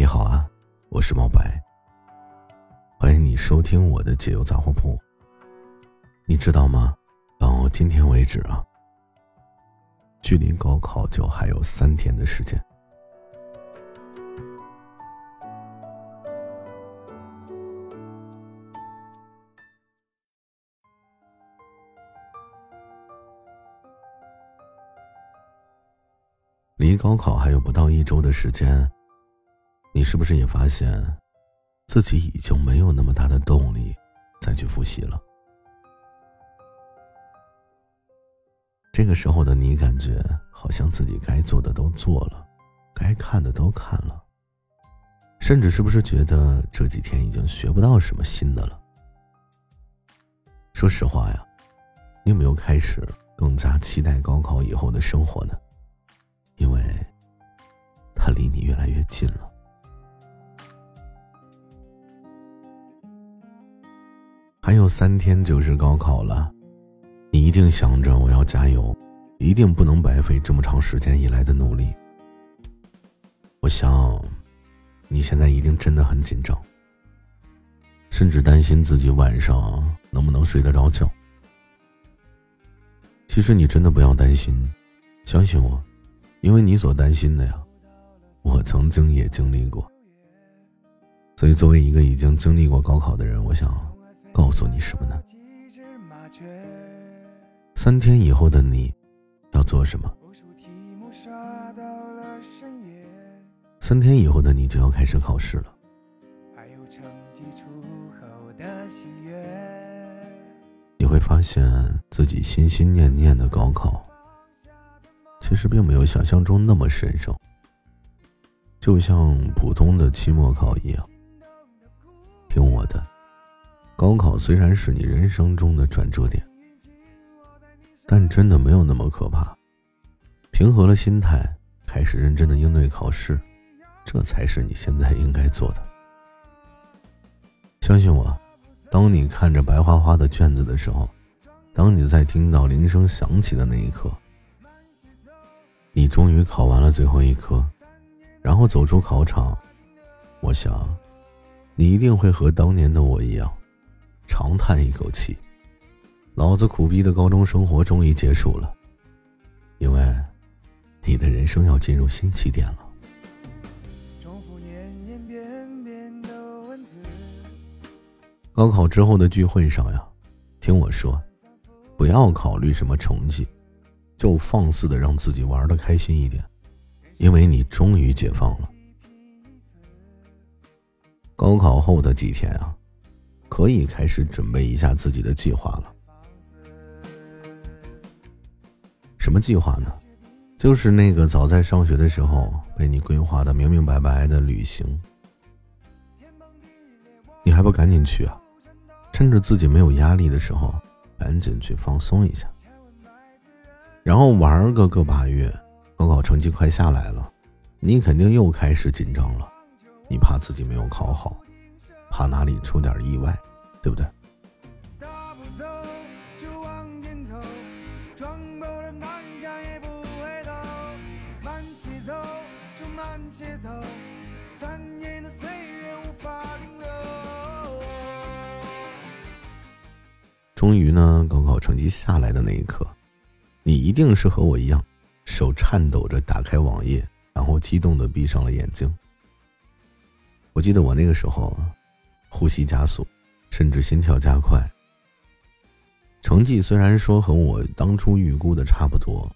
你好啊，我是毛白。欢迎你收听我的解忧杂货铺。你知道吗？到今天为止啊，距离高考就还有三天的时间。离高考还有不到一周的时间，你是不是也发现，自己已经没有那么大的动力再去复习了？这个时候的你，感觉好像自己该做的都做了，该看的都看了，甚至是不是觉得这几天已经学不到什么新的了？说实话呀，你有没有开始更加期待高考以后的生活呢？因为，他离你越来越近了。还有三天就是高考了，你一定想着我要加油，一定不能白费这么长时间以来的努力。我想，你现在一定真的很紧张，甚至担心自己晚上能不能睡得着觉。其实你真的不要担心，相信我。因为你所担心的呀，我曾经也经历过。所以，作为一个已经经历过高考的人，我想告诉你什么呢？三天以后的你，要做什么？三天以后的你就要开始考试了。你会发现自己心心念念的高考。其实并没有想象中那么神圣，就像普通的期末考一样。听我的，高考虽然是你人生中的转折点，但真的没有那么可怕。平和了心态，开始认真的应对考试，这才是你现在应该做的。相信我，当你看着白花花的卷子的时候，当你在听到铃声响起的那一刻。你终于考完了最后一科，然后走出考场，我想，你一定会和当年的我一样，长叹一口气：“老子苦逼的高中生活终于结束了。”因为，你的人生要进入新起点了。高考之后的聚会上呀，听我说，不要考虑什么成绩。就放肆的让自己玩的开心一点，因为你终于解放了。高考后的几天啊，可以开始准备一下自己的计划了。什么计划呢？就是那个早在上学的时候被你规划的明明白白的旅行。你还不赶紧去啊？趁着自己没有压力的时候，赶紧去放松一下。然后玩个个把月，高考成绩快下来了，你肯定又开始紧张了。你怕自己没有考好，怕哪里出点意外，对不对？终于呢，高考成绩下来的那一刻。你一定是和我一样，手颤抖着打开网页，然后激动的闭上了眼睛。我记得我那个时候，呼吸加速，甚至心跳加快。成绩虽然说和我当初预估的差不多，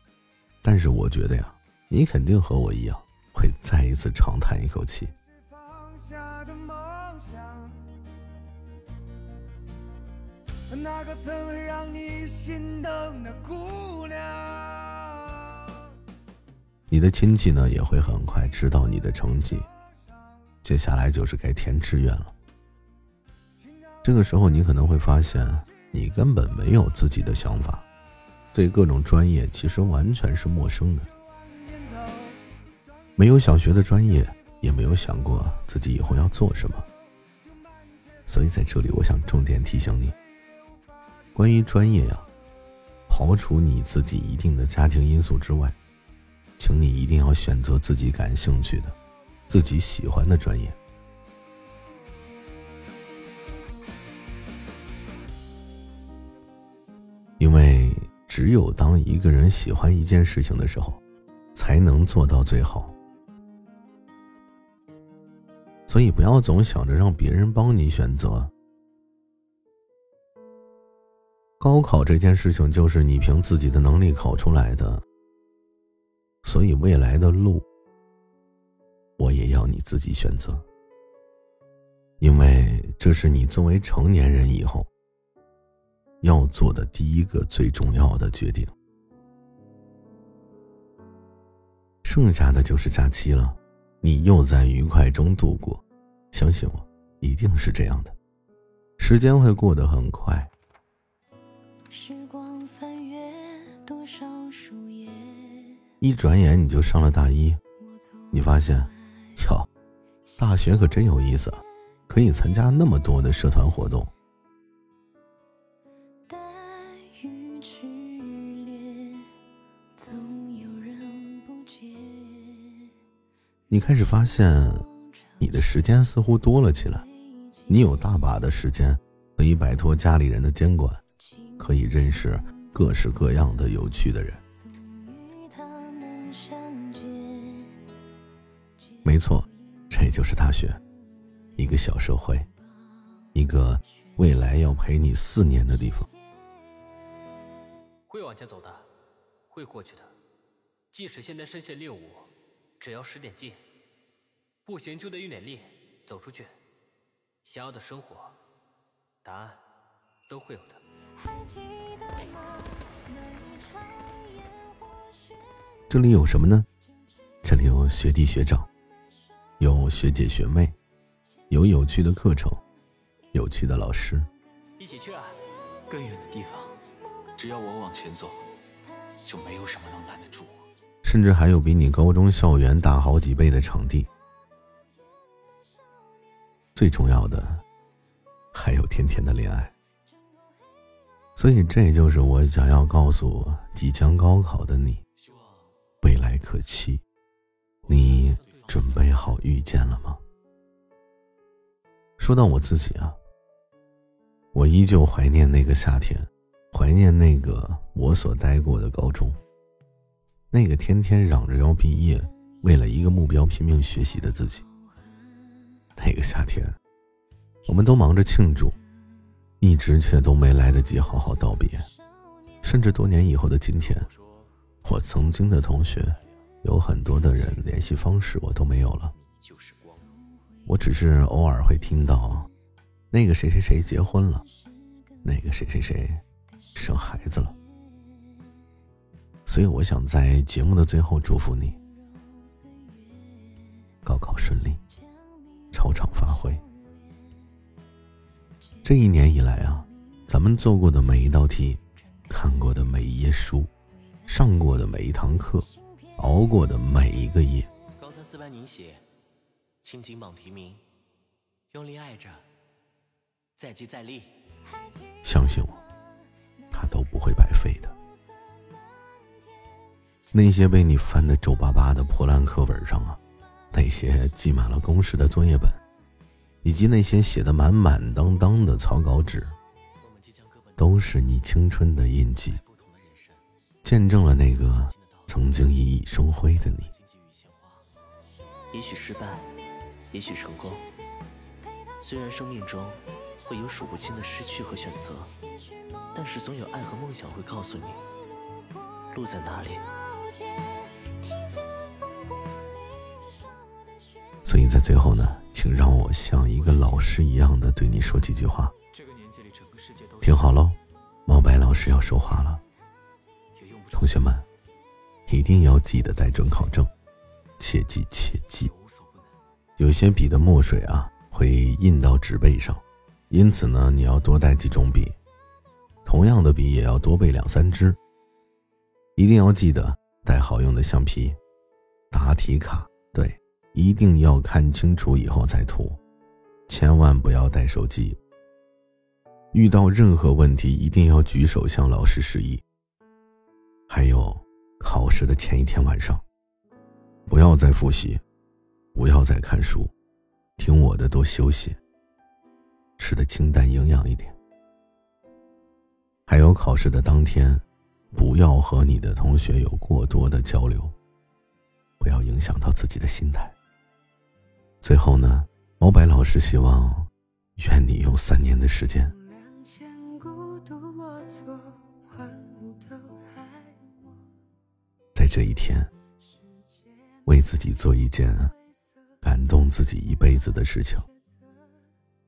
但是我觉得呀，你肯定和我一样，会再一次长叹一口气。那个曾让你心动的姑娘。你的亲戚呢也会很快知道你的成绩，接下来就是该填志愿了。这个时候你可能会发现，你根本没有自己的想法，对各种专业其实完全是陌生的，没有想学的专业，也没有想过自己以后要做什么。所以在这里，我想重点提醒你。关于专业呀，刨除你自己一定的家庭因素之外，请你一定要选择自己感兴趣的，自己喜欢的专业。只有当一个人喜欢一件事情的时候，才能做到最好。所以不要总想着让别人帮你选择。高考这件事情就是你凭自己的能力考出来的，所以未来的路，我也要你自己选择。因为这是你作为成年人以后。要做的第一个最重要的决定，剩下的就是假期了，你又在愉快中度过，相信我，一定是这样的，时间会过得很快。时光翻阅多少树叶一转眼你就上了大一，你发现，哟，大学可真有意思，可以参加那么多的社团活动。你开始发现，你的时间似乎多了起来，你有大把的时间可以摆脱家里人的监管，可以认识各式各样的有趣的人。没错，这就是大学，一个小社会，一个未来要陪你四年的地方。会往前走的，会过去的，即使现在身陷猎物。只要使点劲，不行就得用点力，走出去，想要的生活，答案都会有的。这里有什么呢？这里有学弟学长，有学姐学妹，有有趣的课程，有趣的老师。一起去啊！更远的地方，只要我往前走，就没有什么能拦得住我。甚至还有比你高中校园大好几倍的场地，最重要的还有甜甜的恋爱。所以，这就是我想要告诉即将高考的你：未来可期。你准备好遇见了吗？说到我自己啊，我依旧怀念那个夏天，怀念那个我所待过的高中。那个天天嚷着要毕业，为了一个目标拼命学习的自己。那个夏天，我们都忙着庆祝，一直却都没来得及好好道别。甚至多年以后的今天，我曾经的同学，有很多的人联系方式我都没有了。我只是偶尔会听到，那个谁谁谁结婚了，那个谁谁谁生孩子了。所以，我想在节目的最后祝福你，高考顺利，超常发挥。这一年以来啊，咱们做过的每一道题，看过的每一页书，上过的每一堂课，熬过的每一个夜，高三四班您写，青金榜题名，用力爱着，再接再厉。相信我，它都不会白费的。那些被你翻得皱巴巴的破烂课本上啊，那些记满了公式的作业本，以及那些写的满满当当的草稿纸，都是你青春的印记，见证了那个曾经熠熠生辉的你。也许失败，也许成功，虽然生命中会有数不清的失去和选择，但是总有爱和梦想会告诉你，路在哪里。所以在最后呢，请让我像一个老师一样的对你说几句话。听好喽，毛白老师要说话了。同学们，一定要记得带准考证，切记切记。有些笔的墨水啊会印到纸背上，因此呢，你要多带几种笔。同样的笔也要多备两三支。一定要记得。带好用的橡皮，答题卡，对，一定要看清楚以后再涂，千万不要带手机。遇到任何问题，一定要举手向老师示意。还有，考试的前一天晚上，不要再复习，不要再看书，听我的，多休息，吃的清淡营养一点。还有考试的当天，不要和你的同学有过多的交流，不要影响到自己的心态。最后呢，毛白老师希望，愿你用三年的时间，在这一天，为自己做一件。感动自己一辈子的事情，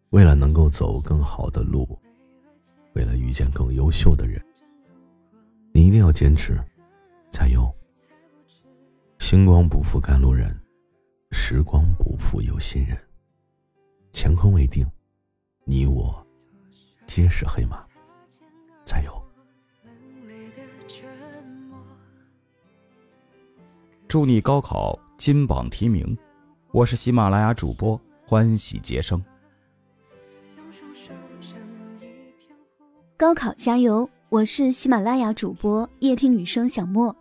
为了能够走更好的路，为了遇见更优秀的人，你一定要坚持，加油！星光不负赶路人，时光不负有心人。乾坤未定，你我皆是黑马，加油！祝你高考金榜题名！我是喜马拉雅主播欢喜杰生。高考加油！我是喜马拉雅主播夜听女生小莫。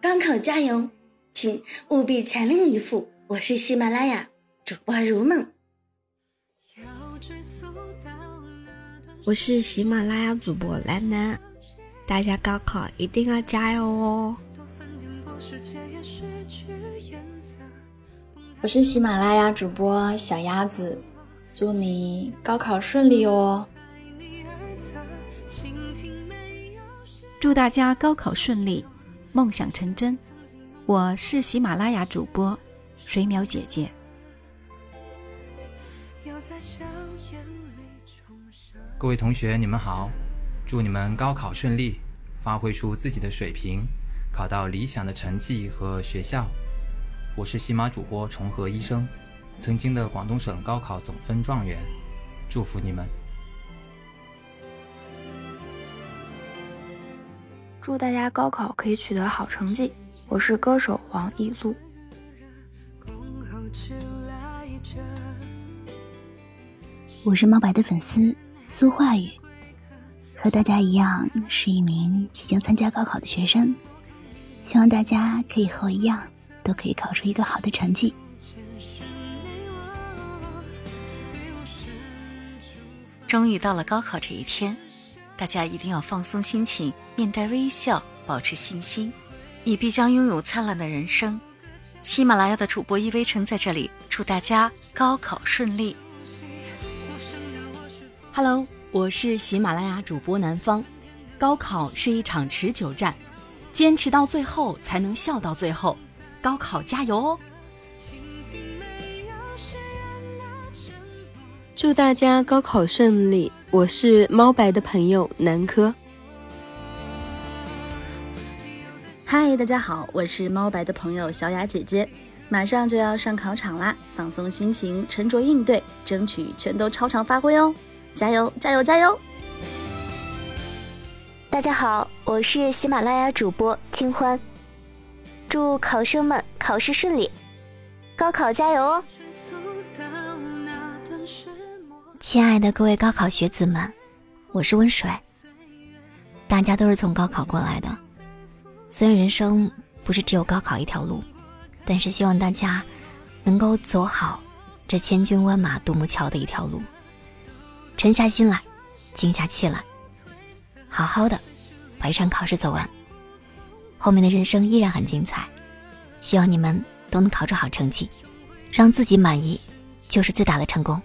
高考加油，请务必全力以赴！我是喜马拉雅主播如梦。我是喜马拉雅主播兰兰，大家高考一定要加油哦！我是喜马拉雅主播小鸭子，祝你高考顺利哦！祝大家高考顺利，梦想成真。我是喜马拉雅主播水淼姐姐。各位同学，你们好，祝你们高考顺利，发挥出自己的水平，考到理想的成绩和学校。我是喜马主播重合医生，曾经的广东省高考总分状元，祝福你们！祝大家高考可以取得好成绩。我是歌手王艺璐。我是猫白的粉丝苏化宇，和大家一样是一名即将参加高考的学生，希望大家可以和我一样。都可以考出一个好的成绩。终于到了高考这一天，大家一定要放松心情，面带微笑，保持信心，你必将拥有灿烂的人生。喜马拉雅的主播依微尘在这里祝大家高考顺利。Hello，我是喜马拉雅主播南方。高考是一场持久战，坚持到最后才能笑到最后。高考加油哦！祝大家高考顺利！我是猫白的朋友南柯。嗨，大家好，我是猫白的朋友小雅姐姐。马上就要上考场啦，放松心情，沉着应对，争取全都超常发挥哦！加油，加油，加油！大家好，我是喜马拉雅主播清欢。祝考生们考试顺利，高考加油哦！亲爱的各位高考学子们，我是温水。大家都是从高考过来的，虽然人生不是只有高考一条路，但是希望大家能够走好这千军万马独木桥的一条路，沉下心来，静下气来，好好的把一场考试走完。后面的人生依然很精彩，希望你们都能考出好成绩，让自己满意，就是最大的成功。